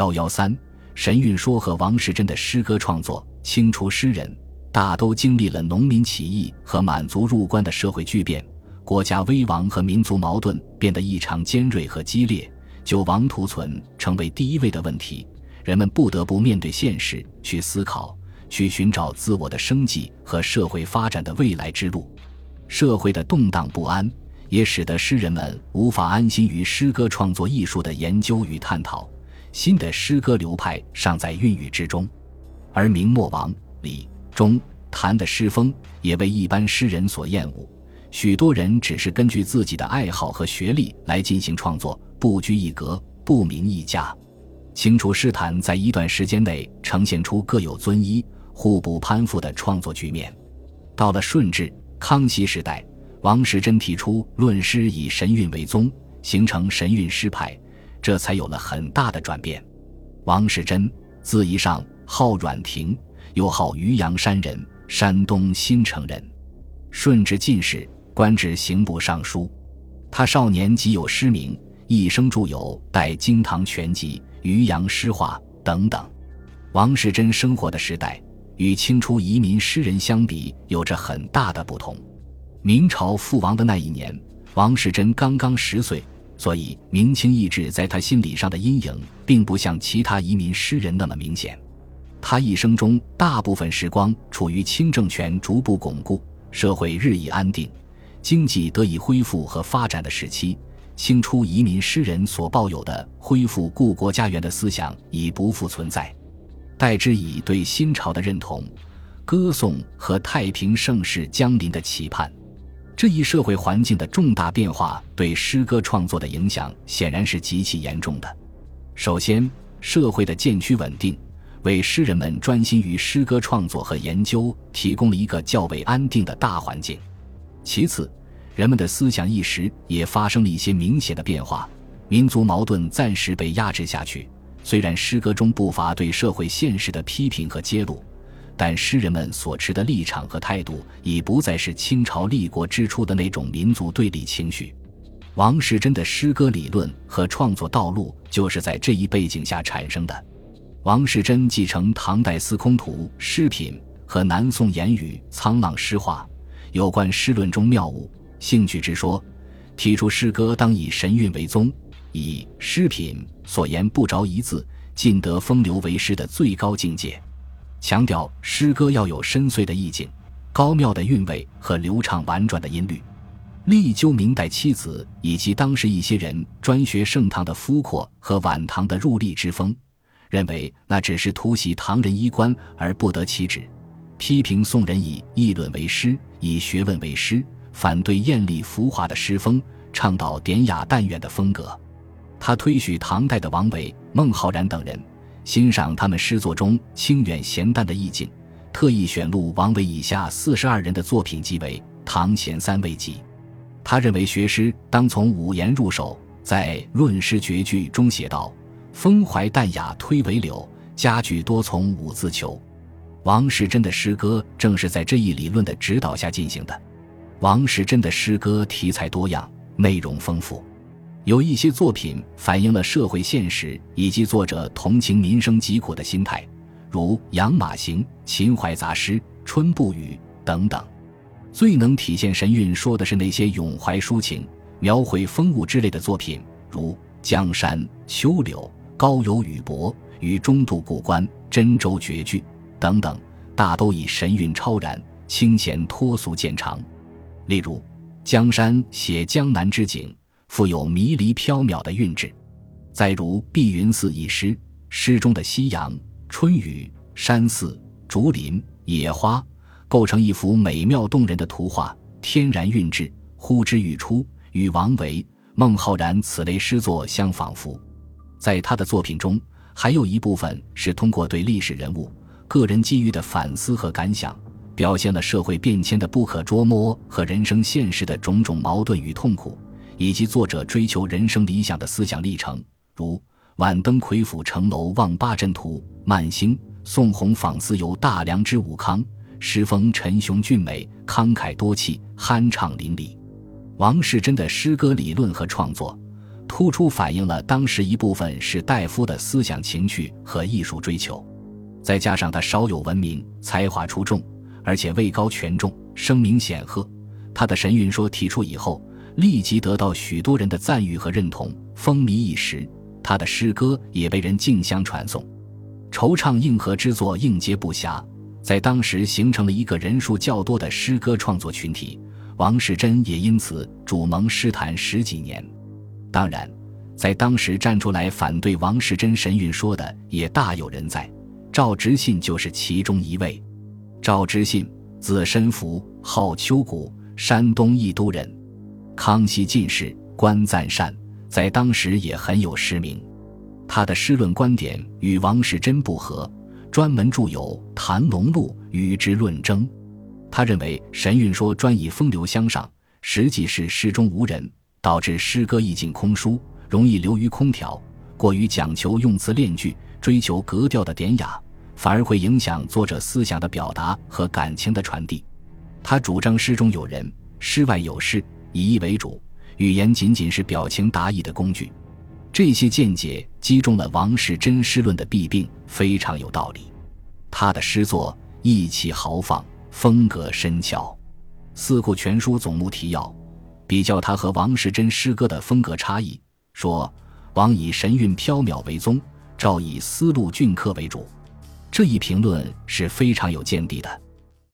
幺幺三，神韵说和王世贞的诗歌创作，清初诗人大都经历了农民起义和满族入关的社会巨变，国家危亡和民族矛盾变得异常尖锐和激烈，就王图存成为第一位的问题。人们不得不面对现实，去思考，去寻找自我的生计和社会发展的未来之路。社会的动荡不安，也使得诗人们无法安心于诗歌创作艺术的研究与探讨。新的诗歌流派尚在孕育之中，而明末王、李、钟、谭的诗风也为一般诗人所厌恶。许多人只是根据自己的爱好和学历来进行创作，不拘一格，不明一家。清初诗坛在一段时间内呈现出各有尊一、互不攀附的创作局面。到了顺治、康熙时代，王世贞提出论诗以神韵为宗，形成神韵诗派，这才有了很大的转变。王世贞，字仪上，号阮廷，又号渔阳山人，山东新城人。顺治进士，官至刑部尚书。他少年即有诗名，一生著有《代京堂全集》。渔阳诗话等等，王世贞生活的时代与清初移民诗人相比有着很大的不同。明朝覆亡的那一年，王世贞刚刚十岁，所以明清意志在他心理上的阴影并不像其他移民诗人那么明显。他一生中大部分时光处于清政权逐步巩固、社会日益安定、经济得以恢复和发展的时期。清初移民诗人所抱有的恢复故国家园的思想已不复存在，代之以对新朝的认同、歌颂和太平盛世将临的期盼。这一社会环境的重大变化对诗歌创作的影响显然是极其严重的。首先，社会的渐趋稳定为诗人们专心于诗歌创作和研究提供了一个较为安定的大环境。其次，人们的思想意识也发生了一些明显的变化，民族矛盾暂时被压制下去。虽然诗歌中不乏对社会现实的批评和揭露，但诗人们所持的立场和态度已不再是清朝立国之初的那种民族对立情绪。王世贞的诗歌理论和创作道路就是在这一背景下产生的。王世贞继承唐代司空图诗品和南宋言语沧浪诗话有关诗论中妙物。兴趣之说，提出诗歌当以神韵为宗，以诗品所言不着一字，尽得风流为诗的最高境界。强调诗歌要有深邃的意境、高妙的韵味和流畅婉转的音律。力究明代妻子以及当时一些人专学盛唐的夫阔和晚唐的入丽之风，认为那只是突袭唐人衣冠而不得其旨。批评宋人以议论为诗，以学问为诗。反对艳丽浮华的诗风，倡导典雅淡远的风格。他推许唐代的王维、孟浩然等人，欣赏他们诗作中清远咸淡的意境，特意选录王维以下四十二人的作品集为《唐贤三位集》。他认为学诗当从五言入手，在《论诗绝句》中写道：“风怀淡雅推为柳，佳句多从五字求。”王世贞的诗歌正是在这一理论的指导下进行的。王世贞的诗歌题材多样，内容丰富，有一些作品反映了社会现实以及作者同情民生疾苦的心态，如《养马行》《秦淮杂诗》《春不语》等等。最能体现神韵说的是那些咏怀抒情、描绘风物之类的作品，如《江山》《秋柳》《高邮雨泊》《与中度故关》《真州绝句》等等，大都以神韵超然、清闲脱俗见长。例如，《江山》写江南之景，富有迷离缥缈的韵致；再如《碧云寺》一诗，诗中的夕阳、春雨、山寺、竹林、野花，构成一幅美妙动人的图画，天然韵致，呼之欲出，与王维、孟浩然此类诗作相仿佛。在他的作品中，还有一部分是通过对历史人物、个人机遇的反思和感想。表现了社会变迁的不可捉摸和人生现实的种种矛盾与痛苦，以及作者追求人生理想的思想历程，如《晚登魁府城楼望八阵图》《慢星》《宋弘访思游大梁之武康》，诗风沉雄俊美，慷慨多气，酣畅淋漓。王世贞的诗歌理论和创作，突出反映了当时一部分士大夫的思想情趣和艺术追求。再加上他少有闻名，才华出众，而且位高权重，声名显赫。他的神韵说提出以后，立即得到许多人的赞誉和认同，风靡一时。他的诗歌也被人竞相传颂，惆怅应和之作应接不暇，在当时形成了一个人数较多的诗歌创作群体。王士祯也因此主盟诗坛十几年。当然，在当时站出来反对王士祯神韵说的也大有人在。赵执信就是其中一位。赵执信，字申福，号秋谷，山东益都人。康熙进士，官赞善，在当时也很有诗名。他的诗论观点与王士祯不合，专门著有《谭龙录》与之论争。他认为神韵说专以风流相上，实际是诗中无人，导致诗歌意境空疏，容易流于空调，过于讲求用词练句。追求格调的典雅，反而会影响作者思想的表达和感情的传递。他主张诗中有人，诗外有事，以意为主，语言仅仅是表情达意的工具。这些见解击中了王士祯诗论的弊病，非常有道理。他的诗作意气豪放，风格深巧。《四库全书总目提要》比较他和王士祯诗歌的风格差异，说王以神韵飘渺为宗。赵以思路俊刻为主，这一评论是非常有见地的。